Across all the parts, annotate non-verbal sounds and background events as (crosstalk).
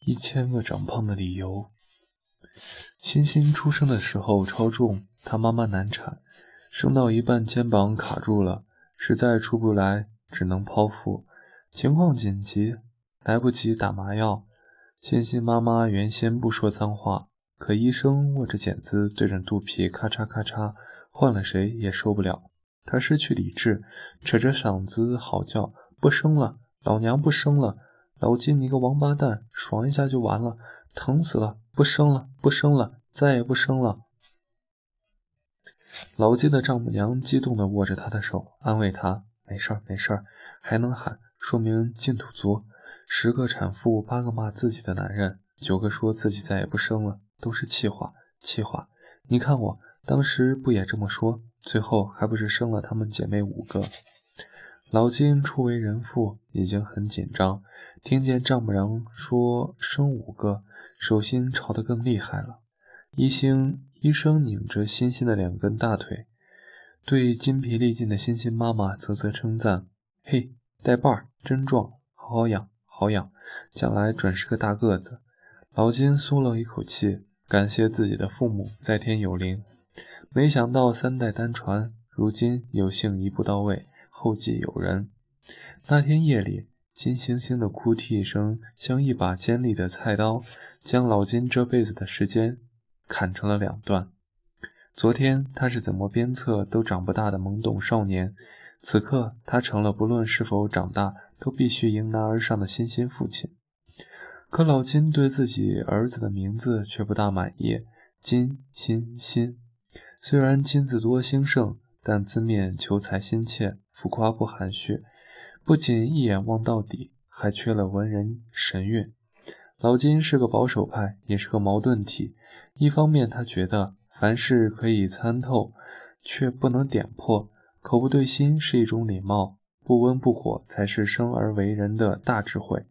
一千个长胖的理由。欣欣出生的时候超重，她妈妈难产，生到一半肩膀卡住了，实在出不来，只能剖腹。情况紧急，来不及打麻药。欣欣妈妈原先不说脏话，可医生握着剪子对着肚皮咔嚓咔嚓，换了谁也受不了。她失去理智，扯着嗓子嚎叫：“不生了，老娘不生了！老金，你个王八蛋，爽一下就完了，疼死了！不生了，不生了，再也不生了！”老金的丈母娘激动地握着他的手，安慰他：“没事儿，没事儿，还能喊。”说明净土族，十个产妇八个骂自己的男人，九个说自己再也不生了，都是气话，气话。你看我当时不也这么说？最后还不是生了她们姐妹五个。老金初为人父，已经很紧张，听见丈母娘说生五个，手心潮得更厉害了。医生医生拧着欣欣的两根大腿，对筋疲力尽的欣欣妈妈啧啧称赞：“嘿。”带把儿真壮，好好养，好养，将来准是个大个子。老金松了一口气，感谢自己的父母在天有灵。没想到三代单传，如今有幸一步到位，后继有人。那天夜里，金星星的哭啼声像一把尖利的菜刀，将老金这辈子的时间砍成了两段。昨天他是怎么鞭策都长不大的懵懂少年。此刻，他成了不论是否长大都必须迎难而上的欣欣父亲。可老金对自己儿子的名字却不大满意，金欣欣。虽然金字多兴盛，但字面求财心切，浮夸不含蓄，不仅一眼望到底，还缺了文人神韵。老金是个保守派，也是个矛盾体。一方面，他觉得凡事可以参透，却不能点破。口不对心是一种礼貌，不温不火才是生而为人的大智慧。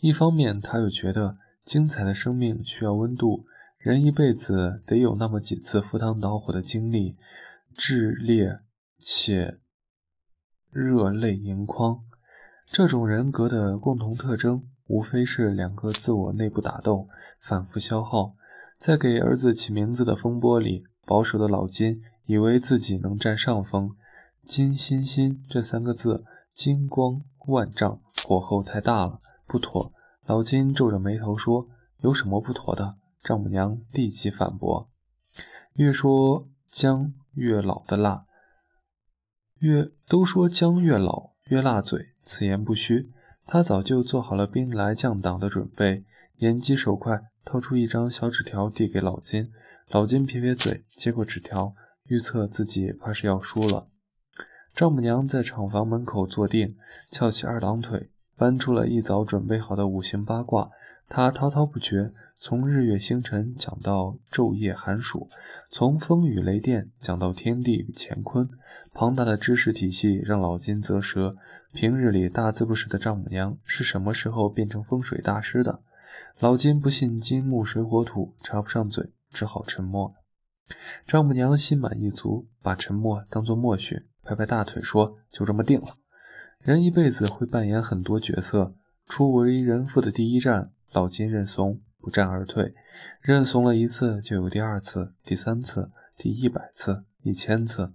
一方面，他又觉得精彩的生命需要温度，人一辈子得有那么几次赴汤蹈火的经历，炽烈且热泪盈眶。这种人格的共同特征，无非是两个自我内部打斗，反复消耗。在给儿子起名字的风波里，保守的老金。以为自己能占上风，金欣欣这三个字金光万丈，火候太大了，不妥。老金皱着眉头说：“有什么不妥的？”丈母娘立即反驳：“越说姜越老的辣，越都说姜越老越辣嘴，此言不虚。”他早就做好了兵来将挡的准备，眼疾手快，掏出一张小纸条递给老金。老金撇撇嘴，接过纸条。预测自己怕是要输了。丈母娘在厂房门口坐定，翘起二郎腿，搬出了一早准备好的五行八卦。她滔滔不绝，从日月星辰讲到昼夜寒暑，从风雨雷电讲到天地乾坤。庞大的知识体系让老金啧舌。平日里大字不识的丈母娘是什么时候变成风水大师的？老金不信金木水火土，插不上嘴，只好沉默。丈母娘心满意足，把沉默当作默许，拍拍大腿说：“就这么定了。人一辈子会扮演很多角色，初为人父的第一站，老金认怂，不战而退。认怂了一次，就有第二次、第三次、第一百次、一千次。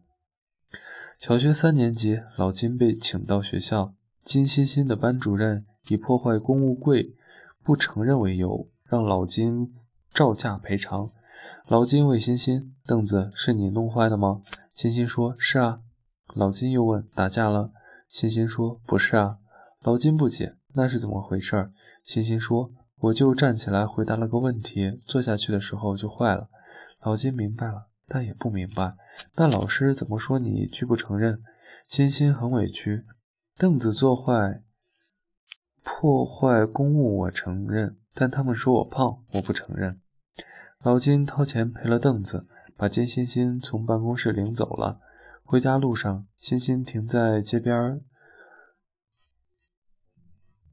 小学三年级，老金被请到学校，金欣欣的班主任以破坏公务柜不承认为由，让老金照价赔偿。”老金问欣欣：“凳子是你弄坏的吗？”欣欣说：“是啊。”老金又问：“打架了？”欣欣说：“不是啊。”老金不解：“那是怎么回事？”欣欣说：“我就站起来回答了个问题，坐下去的时候就坏了。”老金明白了，但也不明白。那老师怎么说你拒不承认？欣欣很委屈：“凳子坐坏，破坏公物我承认，但他们说我胖，我不承认。”老金掏钱赔了凳子，把金欣欣从办公室领走了。回家路上，欣欣停在街边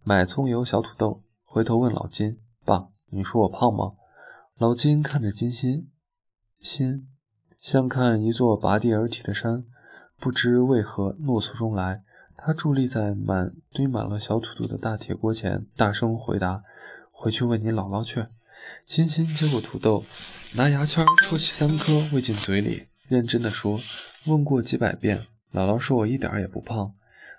买葱油小土豆，回头问老金：“爸，你说我胖吗？”老金看着金欣欣，像看一座拔地而起的山，不知为何怒从中来。他伫立在满堆满了小土豆的大铁锅前，大声回答：“回去问你姥姥去。”欣欣接过土豆，拿牙签戳起三颗，喂进嘴里，认真的说：“问过几百遍，姥姥说我一点也不胖。”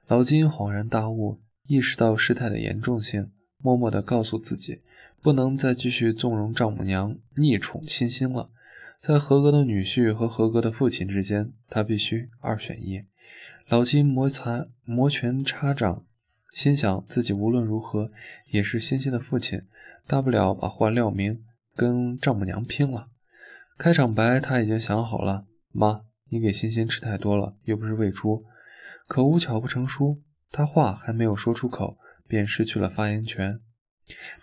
老金恍然大悟，意识到事态的严重性，默默地告诉自己，不能再继续纵容丈母娘溺宠欣欣了。在合格的女婿和合格的父亲之间，他必须二选一。老金摩擦摩拳擦掌，心想自己无论如何也是欣欣的父亲，大不了把话撂明，跟丈母娘拼了。开场白他已经想好了：妈，你给欣欣吃太多了，又不是喂猪。可无巧不成书，他话还没有说出口，便失去了发言权。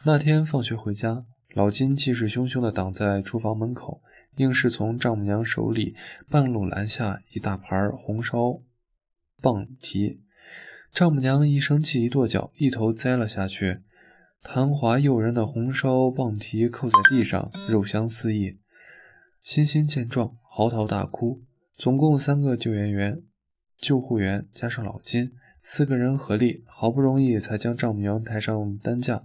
那天放学回家，老金气势汹汹地挡在厨房门口，硬是从丈母娘手里半路拦下一大盘红烧棒蹄。丈母娘一生气，一跺脚，一头栽了下去。弹滑诱人的红烧棒蹄扣在地上，肉香四溢。欣欣见状，嚎啕大哭。总共三个救援员。救护员加上老金，四个人合力，好不容易才将丈母娘抬上担架。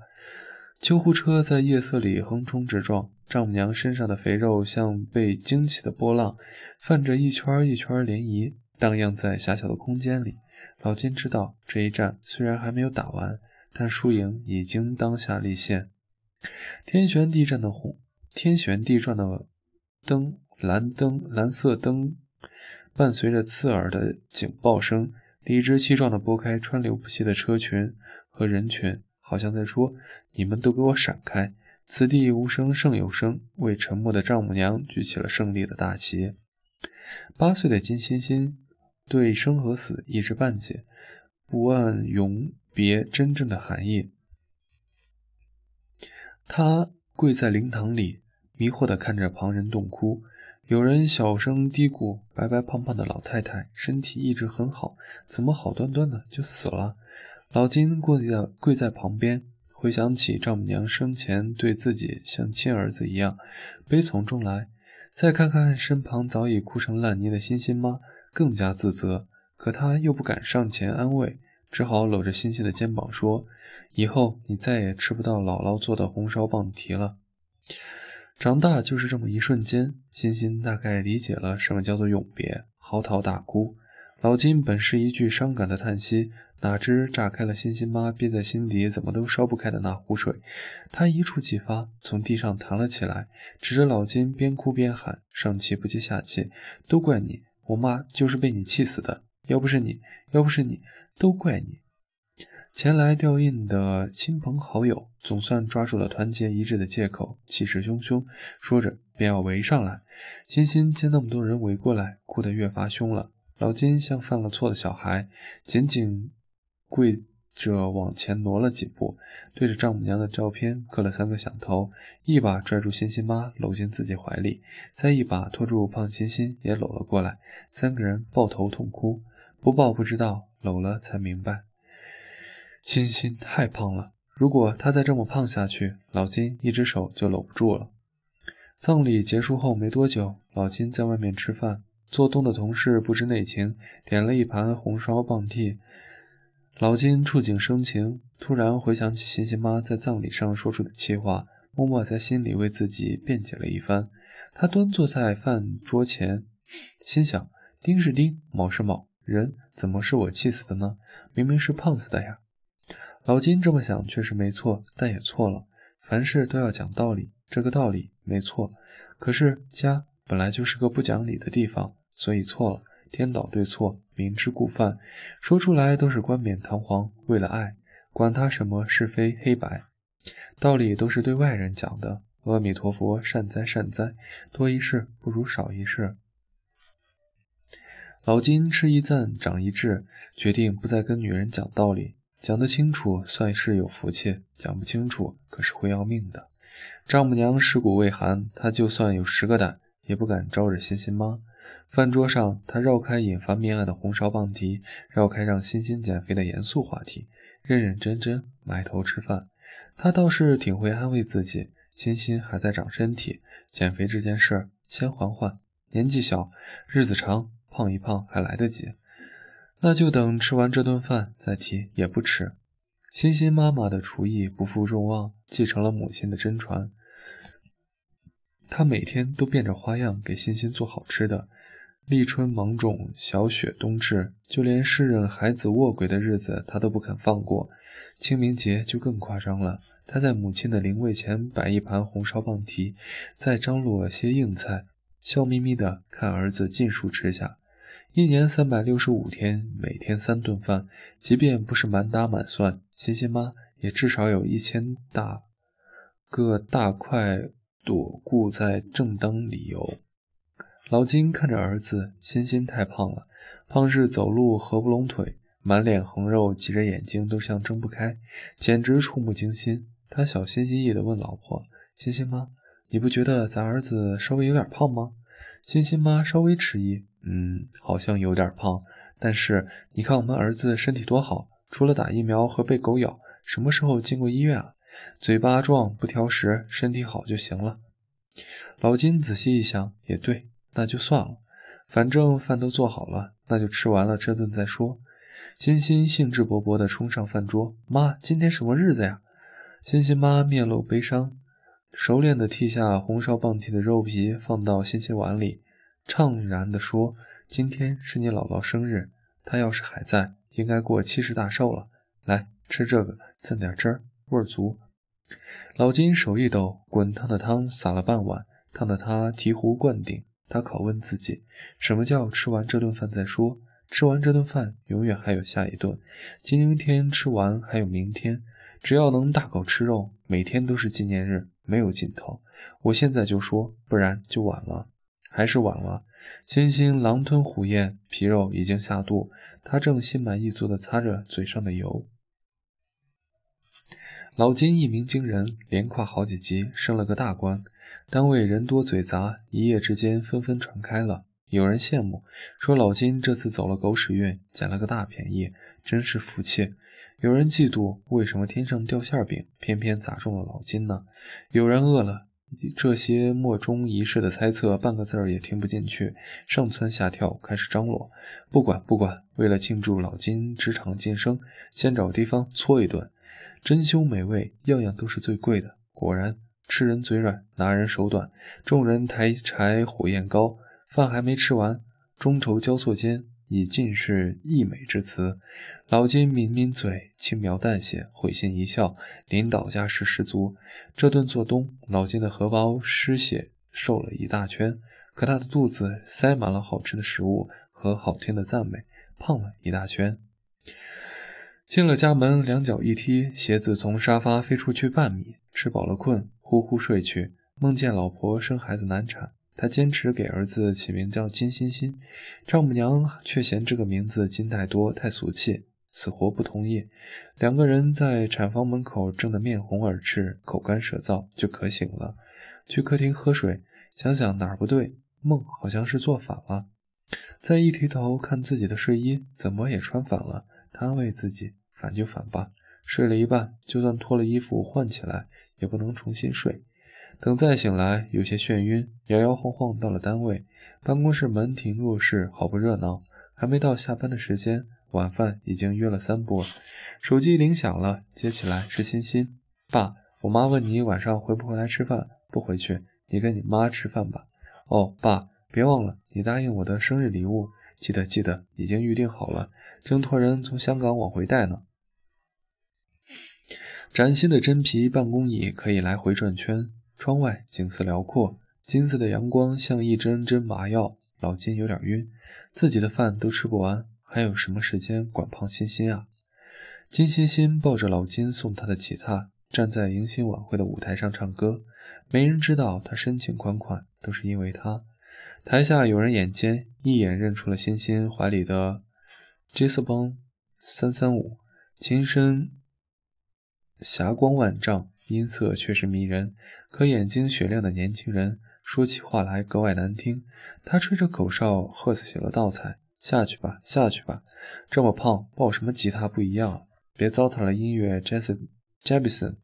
救护车在夜色里横冲直撞，丈母娘身上的肥肉像被惊起的波浪，泛着一圈一圈涟漪，荡漾在狭小的空间里。老金知道，这一战虽然还没有打完，但输赢已经当下立现。天旋地转的红，天旋地转的灯，蓝灯，蓝色灯。伴随着刺耳的警报声，理直气壮地拨开川流不息的车群和人群，好像在说：“你们都给我闪开！”此地无声胜有声，为沉默的丈母娘举起了胜利的大旗。八岁的金欣欣对生和死一知半解，不谙永别真正的含义。她跪在灵堂里，迷惑地看着旁人痛哭。有人小声嘀咕：“白白胖胖的老太太，身体一直很好，怎么好端端的就死了？”老金跪在跪在旁边，回想起丈母娘生前对自己像亲儿子一样，悲从中来。再看看身旁早已哭成烂泥的欣欣妈，更加自责。可他又不敢上前安慰，只好搂着欣欣的肩膀说：“以后你再也吃不到姥姥做的红烧棒蹄了。”长大就是这么一瞬间，欣欣大概理解了什么叫做永别，嚎啕大哭。老金本是一句伤感的叹息，哪知炸开了欣欣妈憋在心底怎么都烧不开的那壶水。他一触即发，从地上弹了起来，指着老金边哭边喊，上气不接下气：“都怪你，我妈就是被你气死的，要不是你，要不是你，都怪你。”前来吊唁的亲朋好友总算抓住了团结一致的借口，气势汹汹，说着便要围上来。欣欣见那么多人围过来，哭得越发凶了。老金像犯了错的小孩，紧紧跪着往前挪了几步，对着丈母娘的照片磕了三个响头，一把拽住欣欣妈搂进自己怀里，再一把拖住胖欣欣也搂了过来。三个人抱头痛哭，不抱不知道，搂了才明白。欣欣太胖了，如果她再这么胖下去，老金一只手就搂不住了。葬礼结束后没多久，老金在外面吃饭，做东的同事不知内情，点了一盘红烧棒替。老金触景生情，突然回想起欣欣妈在葬礼上说出的气话，默默在心里为自己辩解了一番。他端坐在饭桌前，心想：丁是丁，卯是卯，人怎么是我气死的呢？明明是胖死的呀！老金这么想确实没错，但也错了。凡事都要讲道理，这个道理没错。可是家本来就是个不讲理的地方，所以错了。颠倒对错，明知故犯，说出来都是冠冕堂皇。为了爱，管他什么是非黑白，道理都是对外人讲的。阿弥陀佛，善哉善哉，多一事不如少一事。老金吃一赞，长一智，决定不再跟女人讲道理。讲得清楚算是有福气，讲不清楚可是会要命的。丈母娘尸骨未寒，她就算有十个胆，也不敢招惹欣欣妈。饭桌上，他绕开引发命案的红烧棒蹄，绕开让欣欣减肥的严肃话题，认认真真埋头吃饭。他倒是挺会安慰自己，欣欣还在长身体，减肥这件事儿先缓缓，年纪小，日子长，胖一胖还来得及。那就等吃完这顿饭再提也不迟。欣欣妈妈的厨艺不负众望，继承了母亲的真传。她每天都变着花样给欣欣做好吃的。立春芒种，小雪冬至，就连诗人孩子卧轨的日子，他都不肯放过。清明节就更夸张了，他在母亲的灵位前摆一盘红烧棒蹄，再张罗些硬菜，笑眯眯地看儿子尽数吃下。一年三百六十五天，每天三顿饭，即便不是满打满算，欣欣妈也至少有一千大个大块躲固在正当理由。老金看着儿子，欣欣太胖了，胖是走路合不拢腿，满脸横肉，挤着眼睛都像睁不开，简直触目惊心。他小心翼翼地问老婆：“欣欣妈，你不觉得咱儿子稍微有点胖吗？”欣欣妈稍微迟疑。嗯，好像有点胖，但是你看我们儿子身体多好，除了打疫苗和被狗咬，什么时候进过医院啊？嘴巴壮不挑食，身体好就行了。老金仔细一想，也对，那就算了，反正饭都做好了，那就吃完了这顿再说。欣欣兴致勃勃地冲上饭桌，妈，今天什么日子呀？欣欣妈面露悲伤，熟练地剔下红烧棒蹄的肉皮，放到欣欣碗里。怅然地说：“今天是你姥姥生日，她要是还在，应该过七十大寿了。来吃这个，赠点汁儿，味儿足。”老金手一抖，滚烫的汤洒了半碗，烫得他醍醐灌顶。他拷问自己：什么叫吃完这顿饭再说？吃完这顿饭，永远还有下一顿。今天吃完还有明天，只要能大口吃肉，每天都是纪念日，没有尽头。我现在就说，不然就晚了。还是晚了。星星狼吞虎咽，皮肉已经下肚，他正心满意足地擦着嘴上的油。老金一鸣惊人，连跨好几级，升了个大官。单位人多嘴杂，一夜之间纷纷传开了。有人羡慕，说老金这次走了狗屎运，捡了个大便宜，真是福气。有人嫉妒，为什么天上掉馅饼，偏偏砸中了老金呢？有人饿了。这些莫衷一是的猜测，半个字儿也听不进去，上蹿下跳，开始张罗。不管不管，为了庆祝老金职场晋升，先找地方搓一顿，珍馐美味，样样都是最贵的。果然，吃人嘴软，拿人手短。众人抬柴火焰高，饭还没吃完，觥筹交错间。已尽是溢美之词，老金抿抿嘴，轻描淡写，会心一笑，领导家势十足。这顿做东，老金的荷包失血瘦了一大圈，可他的肚子塞满了好吃的食物和好听的赞美，胖了一大圈。进了家门，两脚一踢，鞋子从沙发飞出去半米，吃饱了困，呼呼睡去，梦见老婆生孩子难产。他坚持给儿子起名叫金欣欣，丈母娘却嫌这个名字金太多，太俗气，死活不同意。两个人在产房门口争得面红耳赤，口干舌燥，就渴醒了，去客厅喝水，想想哪儿不对，梦好像是做反了。再一提头看自己的睡衣，怎么也穿反了。他安慰自己，反就反吧，睡了一半，就算脱了衣服换起来，也不能重新睡。等再醒来，有些眩晕，摇摇晃晃到了单位。办公室门庭若市，好不热闹。还没到下班的时间，晚饭已经约了三波。手机铃响了，接起来是欣欣。爸，我妈问你晚上回不回来吃饭？不回去，你跟你妈吃饭吧。哦，爸，别忘了，你答应我的生日礼物，记得记得，已经预定好了，正托人从香港往回带呢。崭新的真皮办公椅可以来回转圈。窗外景色辽阔，金色的阳光像一针针麻药。老金有点晕，自己的饭都吃不完，还有什么时间管胖欣欣啊？金欣欣抱着老金送她的吉他，站在迎新晚会的舞台上唱歌。没人知道她深情款款，都是因为她。台下有人眼尖，一眼认出了欣欣怀里的 j s 邦三三五，琴声霞光万丈。音色却是迷人，可眼睛雪亮的年轻人说起话来格外难听。他吹着口哨，喝起了倒彩：“下去吧，下去吧，这么胖，抱什么吉他不一样？别糟蹋了音乐。” Jesse Jebison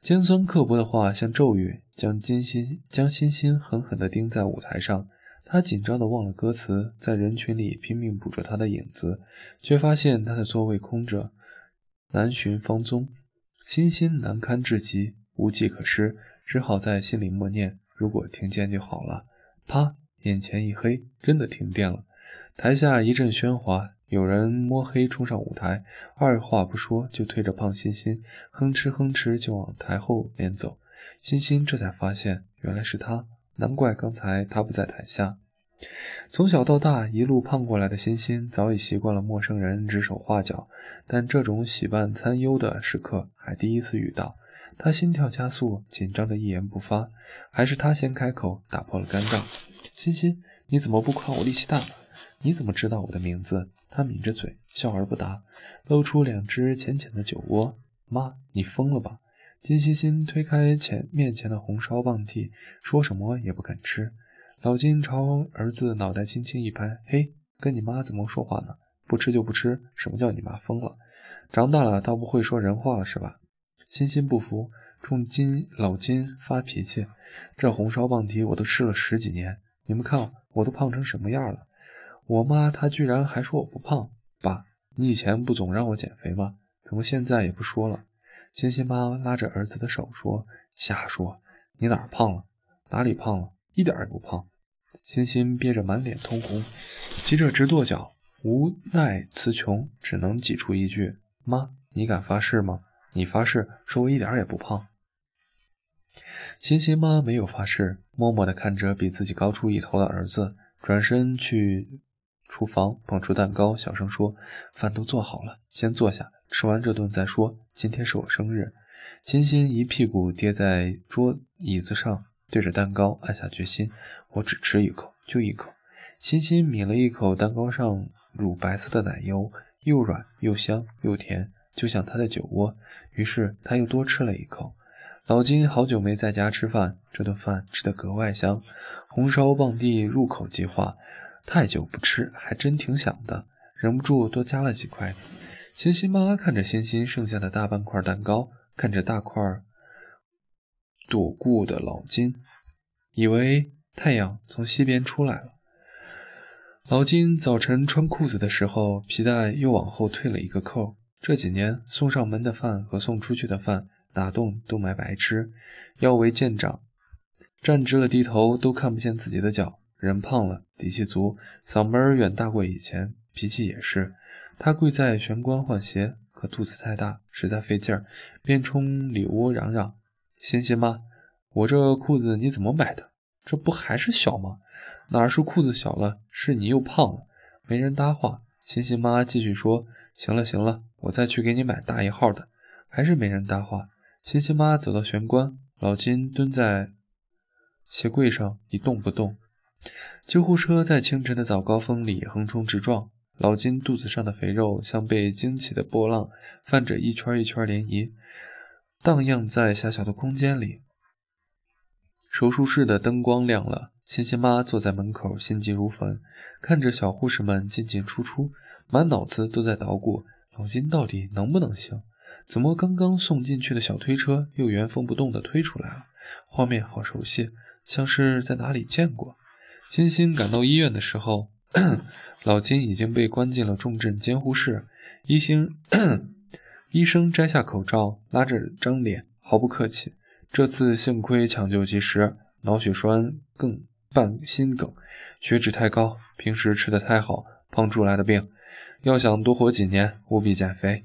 尖酸刻薄的话像咒语，将金星将星星狠狠地钉在舞台上。他紧张的忘了歌词，在人群里拼命捕捉他的影子，却发现他的座位空着，难寻芳踪，心心难堪至极，无计可施，只好在心里默念：如果停电就好了。啪！眼前一黑，真的停电了。台下一阵喧哗，有人摸黑冲上舞台，二话不说就推着胖欣欣，哼哧哼哧就往台后面走。欣欣这才发现，原来是他，难怪刚才他不在台下。从小到大一路胖过来的欣欣，早已习惯了陌生人指手画脚，但这种喜伴参忧的时刻还第一次遇到。他心跳加速，紧张的一言不发。还是他先开口，打破了尴尬：“欣欣，你怎么不夸我力气大？你怎么知道我的名字？”他抿着嘴，笑而不答，露出两只浅浅的酒窝。妈，你疯了吧？金欣欣推开前面前的红烧棒屉，说什么也不肯吃。老金朝儿子脑袋轻轻一拍：“嘿，跟你妈怎么说话呢？不吃就不吃，什么叫你妈疯了？长大了倒不会说人话了是吧？”欣欣不服，冲金老金发脾气：“这红烧棒蹄我都吃了十几年，你们看我都胖成什么样了？我妈她居然还说我不胖。爸，你以前不总让我减肥吗？怎么现在也不说了？”欣欣妈拉着儿子的手说：“瞎说，你哪儿胖了？哪里胖了？一点也不胖。”欣欣憋着满脸通红，急着直跺脚，无奈词穷，只能挤出一句：“妈，你敢发誓吗？”你发誓说我一点也不胖。欣欣妈没有发誓，默默地看着比自己高出一头的儿子，转身去厨房捧出蛋糕，小声说：“饭都做好了，先坐下，吃完这顿再说。今天是我生日。”欣欣一屁股跌在桌椅子上，对着蛋糕暗下决心：“我只吃一口，就一口。”欣欣抿了一口蛋糕上乳白色的奶油，又软又香又甜。就像他的酒窝，于是他又多吃了一口。老金好久没在家吃饭，这顿饭吃得格外香，红烧棒地入口即化。太久不吃，还真挺想的，忍不住多夹了几筷子。欣欣妈看着欣欣剩下的大半块蛋糕，看着大块躲过的老金，以为太阳从西边出来了。老金早晨穿裤子的时候，皮带又往后退了一个扣。这几年送上门的饭和送出去的饭，哪顿都买白吃。腰围见长，站直了低头都看不见自己的脚。人胖了，底气足，嗓门远大过以前，脾气也是。他跪在玄关换鞋，可肚子太大，实在费劲儿，便冲里屋嚷嚷：“欣欣妈，我这裤子你怎么买的？这不还是小吗？哪是裤子小了，是你又胖了。”没人搭话。欣欣妈继续说：“行了，行了。”我再去给你买大一号的，还是没人搭话。欣欣妈走到玄关，老金蹲在鞋柜上一动不动。救护车在清晨的早高峰里横冲直撞，老金肚子上的肥肉像被惊起的波浪，泛着一圈一圈涟漪，荡漾在狭小的空间里。手术室的灯光亮了，欣欣妈坐在门口，心急如焚，看着小护士们进进出出，满脑子都在捣鼓。老金到底能不能行？怎么刚刚送进去的小推车又原封不动地推出来了？画面好熟悉，像是在哪里见过。欣欣赶到医院的时候，(clears throat) 老金已经被关进了重症监护室。医生 (clears throat) 医生摘下口罩，拉着张脸，毫不客气。这次幸亏抢救及时，脑血栓更伴心梗，血脂太高，平时吃的太好，胖出来的病。要想多活几年，务必减肥。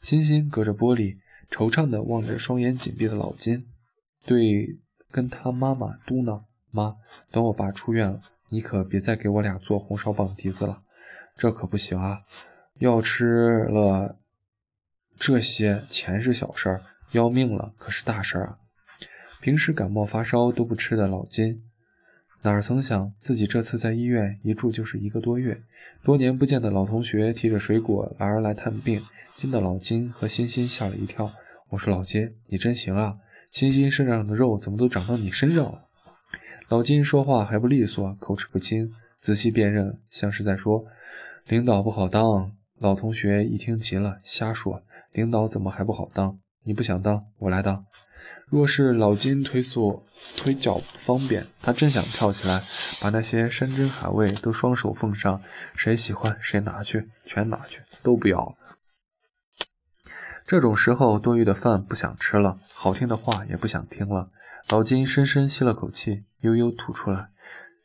欣欣隔着玻璃，惆怅地望着双眼紧闭的老金，对跟他妈妈嘟囔：“妈，等我爸出院了，你可别再给我俩做红烧棒蹄子了，这可不行啊！要吃了这些，钱是小事儿，要命了可是大事儿啊！”平时感冒发烧都不吃的老金。哪曾想自己这次在医院一住就是一个多月，多年不见的老同学提着水果来而来探病，惊得老金和欣欣吓了一跳。我说老金，你真行啊，欣欣身上的肉怎么都长到你身上了？老金说话还不利索，口齿不清，仔细辨认，像是在说领导不好当。老同学一听急了，瞎说，领导怎么还不好当？你不想当，我来当。若是老金腿所腿脚不方便，他真想跳起来，把那些山珍海味都双手奉上，谁喜欢谁拿去，全拿去，都不要了。这种时候，多余的饭不想吃了，好听的话也不想听了。老金深深吸了口气，悠悠吐出来，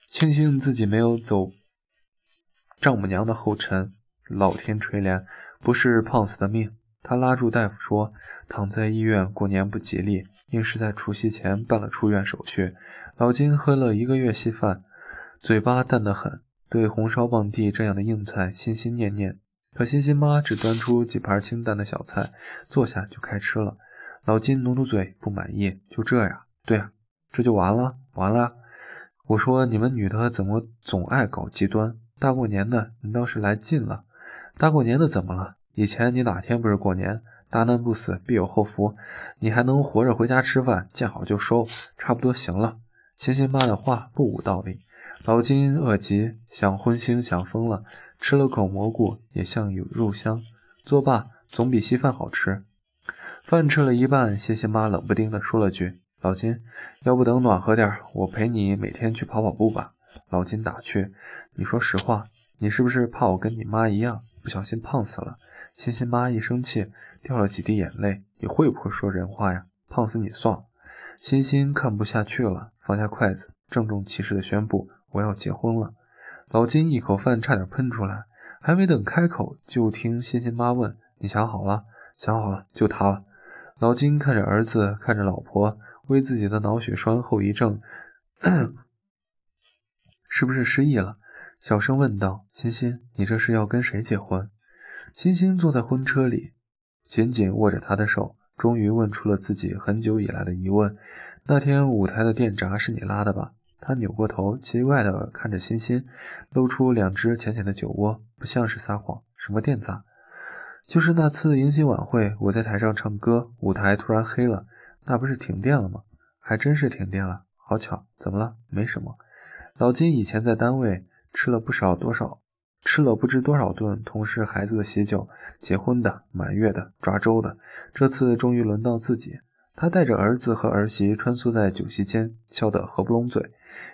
庆幸自己没有走丈母娘的后尘。老天垂怜，不是胖死的命。他拉住大夫说：“躺在医院过年不吉利，硬是在除夕前办了出院手续。”老金喝了一个月稀饭，嘴巴淡得很，对红烧棒地这样的硬菜心心念念。可欣欣妈只端出几盘清淡的小菜，坐下就开吃了。老金努努嘴，不满意。就这样？对啊，这就完了？完了？我说你们女的怎么总爱搞极端？大过年的，你倒是来劲了。大过年的怎么了？以前你哪天不是过年？大难不死，必有后福。你还能活着回家吃饭，见好就收，差不多行了。欣欣妈的话不无道理。老金饿极，想荤腥，想疯了。吃了口蘑菇，也像有肉香。作罢，总比稀饭好吃。饭吃了一半，谢谢妈冷不丁地说了句：“老金，要不等暖和点，我陪你每天去跑跑步吧。”老金打趣：“你说实话，你是不是怕我跟你妈一样，不小心胖死了？”欣欣妈一生气，掉了几滴眼泪。你会不会说人话呀？胖死你算了。欣欣看不下去了，放下筷子，郑重其事地宣布：“我要结婚了。”老金一口饭差点喷出来，还没等开口，就听欣欣妈问：“你想好了？想好了，就他了。”老金看着儿子，看着老婆，为自己的脑血栓后遗症，(coughs) 是不是失忆了？小声问道：“欣欣，你这是要跟谁结婚？”欣欣坐在婚车里，紧紧握着他的手，终于问出了自己很久以来的疑问：“那天舞台的电闸是你拉的吧？”他扭过头，奇怪地看着欣欣，露出两只浅浅的酒窝，不像是撒谎。什么电闸？就是那次迎新晚会，我在台上唱歌，舞台突然黑了，那不是停电了吗？还真是停电了，好巧。怎么了？没什么。老金以前在单位吃了不少多少，吃了不知多少顿同事孩子的喜酒，结婚的、满月的、抓周的，这次终于轮到自己。他带着儿子和儿媳穿梭在酒席间，笑得合不拢嘴。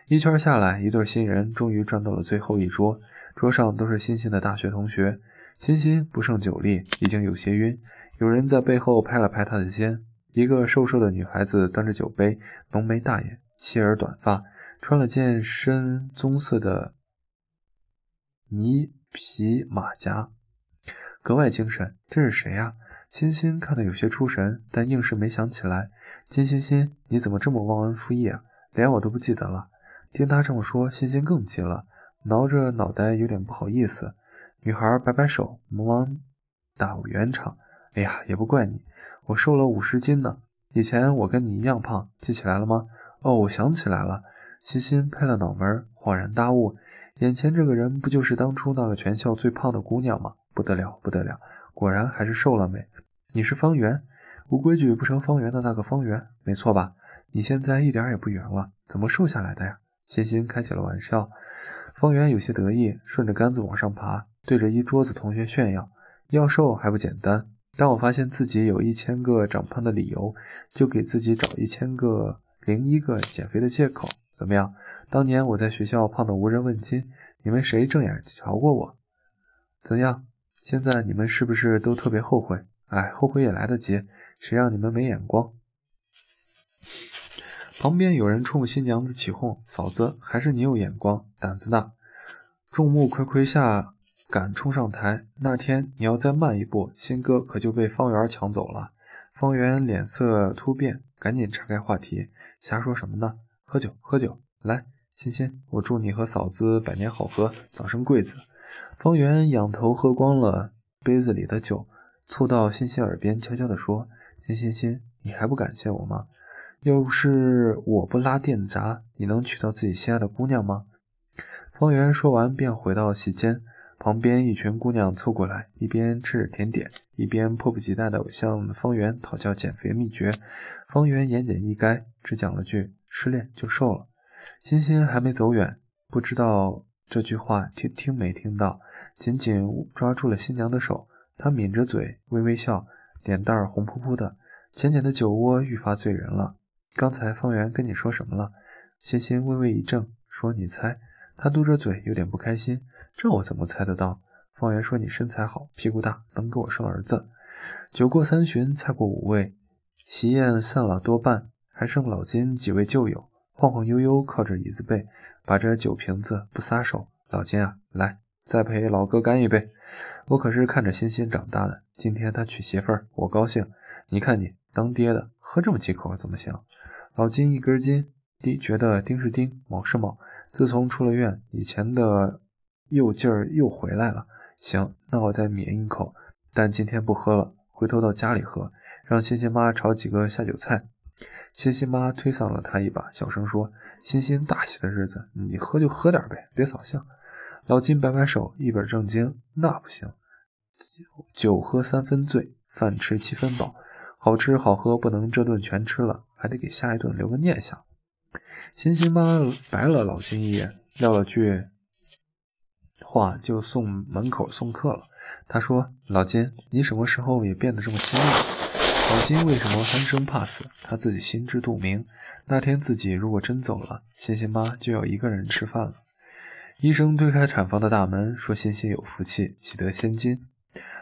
一圈下来，一对新人终于转到了最后一桌，桌上都是欣欣的大学同学。欣欣不胜酒力，已经有些晕。有人在背后拍了拍他的肩。一个瘦瘦的女孩子端着酒杯，浓眉大眼，齐耳短发，穿了件深棕色的尼皮马甲，格外精神。这是谁呀？欣欣看得有些出神，但硬是没想起来。金欣欣，你怎么这么忘恩负义啊？连我都不记得了。听他这么说，欣欣更急了，挠着脑袋，有点不好意思。女孩摆摆手，忙打圆场：“哎呀，也不怪你，我瘦了五十斤呢。以前我跟你一样胖，记起来了吗？”哦，我想起来了。欣欣拍了脑门，恍然大悟：眼前这个人不就是当初那个全校最胖的姑娘吗？不得了，不得了，果然还是瘦了没。你是方圆，无规矩不成方圆的那个方圆，没错吧？你现在一点也不圆了，怎么瘦下来的呀？欣欣开起了玩笑。方圆有些得意，顺着杆子往上爬，对着一桌子同学炫耀：要瘦还不简单？当我发现自己有一千个长胖的理由，就给自己找一千个零一个减肥的借口。怎么样？当年我在学校胖得无人问津，你们谁正眼瞧过我？怎样？现在你们是不是都特别后悔？哎，后悔也来得及，谁让你们没眼光？旁边有人冲新娘子起哄：“嫂子，还是你有眼光，胆子大。”众目睽睽下敢冲上台，那天你要再慢一步，新歌可就被方圆抢走了。方圆脸色突变，赶紧岔开话题：“瞎说什么呢？喝酒，喝酒！来，欣欣，我祝你和嫂子百年好合，早生贵子。”方圆仰头喝光了杯子里的酒。凑到欣欣耳边，悄悄地说：“欣欣欣，你还不感谢我吗？要不是我不拉电闸，你能娶到自己心爱的姑娘吗？”方圆说完，便回到席间。旁边一群姑娘凑过来，一边吃着甜点，一边迫不及待地向方圆讨教减肥秘诀。方圆言简意赅，只讲了句：“失恋就瘦了。”欣欣还没走远，不知道这句话听听没听到，紧紧抓住了新娘的手。他抿着嘴，微微笑，脸蛋儿红扑扑的。浅浅的酒窝愈发醉人了。刚才方圆跟你说什么了？欣欣微微一怔，说：“你猜。”他嘟着嘴，有点不开心。这我怎么猜得到？方圆说：“你身材好，屁股大，能给我生儿子。”酒过三巡，菜过五味，席宴散了多半，还剩老金几位旧友，晃晃悠悠靠着椅子背，把这酒瓶子不撒手。老金啊，来，再陪老哥干一杯。我可是看着欣欣长大的，今天他娶媳妇儿，我高兴。你看你当爹的，喝这么几口怎么行？老金一根筋，丁觉得丁是丁，卯是卯。自从出了院，以前的又劲儿又回来了。行，那我再抿一口，但今天不喝了。回头到家里喝，让欣欣妈炒几个下酒菜。欣欣妈推搡了他一把，小声说：“欣欣大喜的日子，你喝就喝点呗，别扫兴。”老金摆摆手，一本正经：“那不行，酒喝三分醉，饭吃七分饱，好吃好喝不能这顿全吃了，还得给下一顿留个念想。”欣欣妈白了老金一眼，撂了句话就送门口送客了。他说：“老金，你什么时候也变得这么心了？”老金为什么贪生怕死？他自己心知肚明。那天自己如果真走了，欣欣妈就要一个人吃饭了。医生推开产房的大门，说：“欣欣有福气，喜得千金。”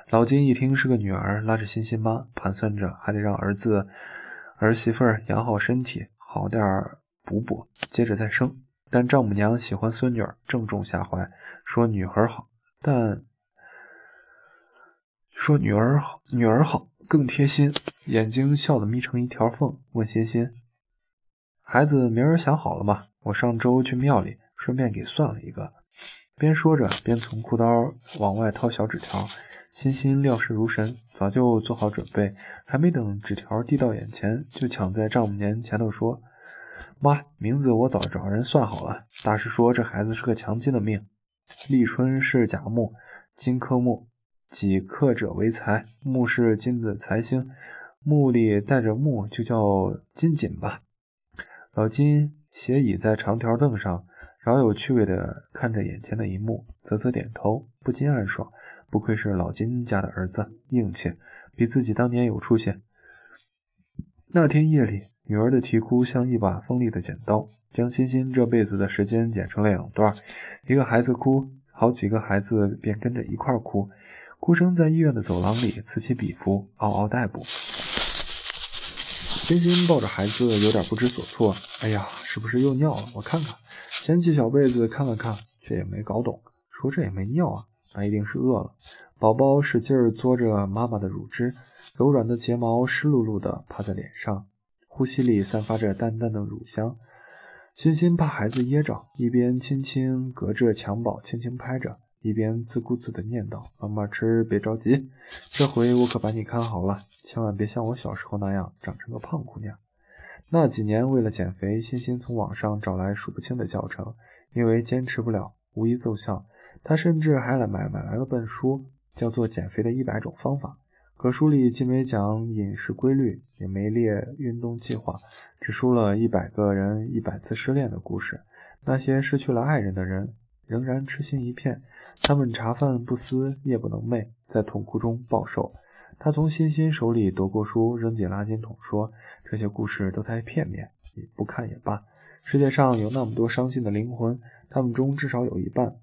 老金一听是个女儿，拉着欣欣妈盘算着，还得让儿子儿媳妇儿养好身体，好点儿补补，接着再生。但丈母娘喜欢孙女儿，正中下怀，说女儿好，但。说女儿好，女儿好更贴心，眼睛笑得眯成一条缝。问欣欣：“孩子名儿想好了吗？我上周去庙里，顺便给算了一个。”边说着，边从裤兜往外掏小纸条。欣欣料事如神，早就做好准备，还没等纸条递到眼前，就抢在丈母娘前头说：“妈，名字我早找人算好了。大师说这孩子是个强金的命，立春是甲木，金克木。”己克者为财，木是金的财星，木里带着木，就叫金锦吧。老金斜倚在长条凳上，饶有趣味地看着眼前的一幕，啧啧点头，不禁暗爽。不愧是老金家的儿子，硬气，比自己当年有出息。那天夜里，女儿的啼哭像一把锋利的剪刀，将欣欣这辈子的时间剪成了两段。一个孩子哭，好几个孩子便跟着一块哭。哭声在医院的走廊里此起彼伏，嗷嗷待哺。欣欣抱着孩子，有点不知所措。哎呀，是不是又尿了？我看看。掀起小被子看了看，却也没搞懂。说这也没尿啊，那一定是饿了。宝宝使劲嘬着妈妈的乳汁，柔软的睫毛湿漉漉的趴在脸上，呼吸里散发着淡淡的乳香。欣欣怕孩子噎着，一边轻轻隔着襁褓轻轻拍着。一边自顾自地念叨：“慢慢吃，别着急，这回我可把你看好了，千万别像我小时候那样长成个胖姑娘。”那几年为了减肥，欣欣从网上找来数不清的教程，因为坚持不了，无一奏效。他甚至还来买买来了本书，叫做《减肥的一百种方法》。可书里既没讲饮食规律，也没列运动计划，只说了一百个人一百次失恋的故事，那些失去了爱人的人。仍然痴心一片，他们茶饭不思，夜不能寐，在痛苦中暴瘦。他从欣欣手里夺过书，扔进垃圾桶，说：“这些故事都太片面，你不看也罢。世界上有那么多伤心的灵魂，他们中至少有一半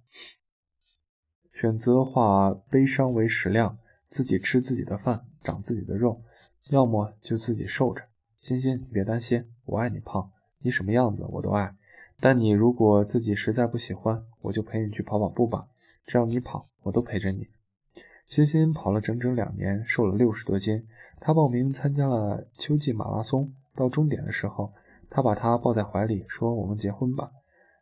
选择化悲伤为食量，自己吃自己的饭，长自己的肉，要么就自己受着。欣欣，别担心，我爱你胖，你什么样子我都爱。”但你如果自己实在不喜欢，我就陪你去跑跑步吧。只要你跑，我都陪着你。欣欣跑了整整两年，瘦了六十多斤。她报名参加了秋季马拉松，到终点的时候，他把她抱在怀里，说：“我们结婚吧。”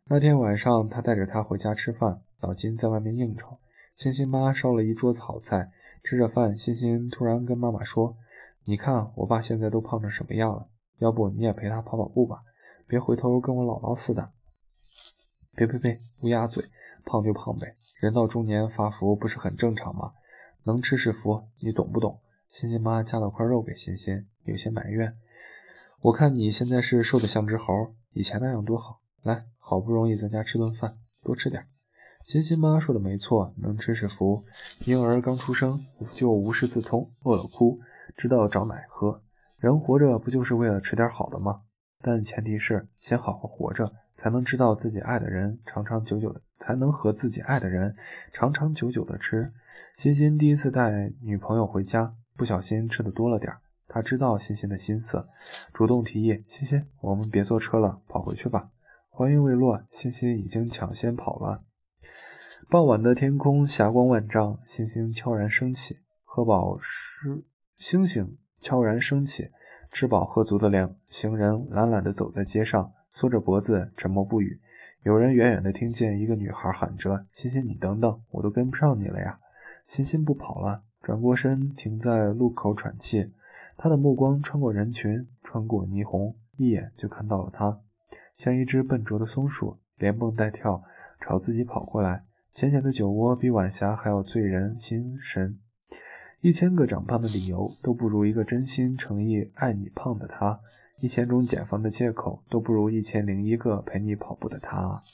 那天晚上，他带着她回家吃饭。老金在外面应酬，欣欣妈烧了一桌子好菜。吃着饭，欣欣突然跟妈妈说：“你看我爸现在都胖成什么样了，要不你也陪他跑跑步吧。”别回头跟我姥姥似的！呸呸呸！乌鸦嘴！胖就胖呗，人到中年发福不是很正常吗？能吃是福，你懂不懂？欣欣妈夹了块肉给欣欣，有些埋怨。我看你现在是瘦得像只猴，以前那样多好。来，好不容易在家吃顿饭，多吃点。欣欣妈说的没错，能吃是福。婴儿刚出生就无师自通，饿了哭，知道找奶喝。人活着不就是为了吃点好的吗？但前提是先好好活着，才能知道自己爱的人长长久久的，才能和自己爱的人长长久久的吃。欣欣第一次带女朋友回家，不小心吃的多了点儿他知道欣欣的心思，主动提议：“欣欣，我们别坐车了，跑回去吧。”话音未落，欣欣已经抢先跑了。傍晚的天空霞光万丈，星星悄然升起。喝饱吃，星星悄然升起。吃饱喝足的两行人懒懒地走在街上，缩着脖子，沉默不语。有人远远地听见一个女孩喊着：“欣欣，你等等，我都跟不上你了呀！”欣欣不跑了，转过身，停在路口喘气。他的目光穿过人群，穿过霓虹，一眼就看到了她，像一只笨拙的松鼠，连蹦带跳朝自己跑过来。浅浅的酒窝比晚霞还要醉人心神。一千个长胖的理由都不如一个真心诚意爱你胖的他，一千种减肥的借口都不如一千零一个陪你跑步的他。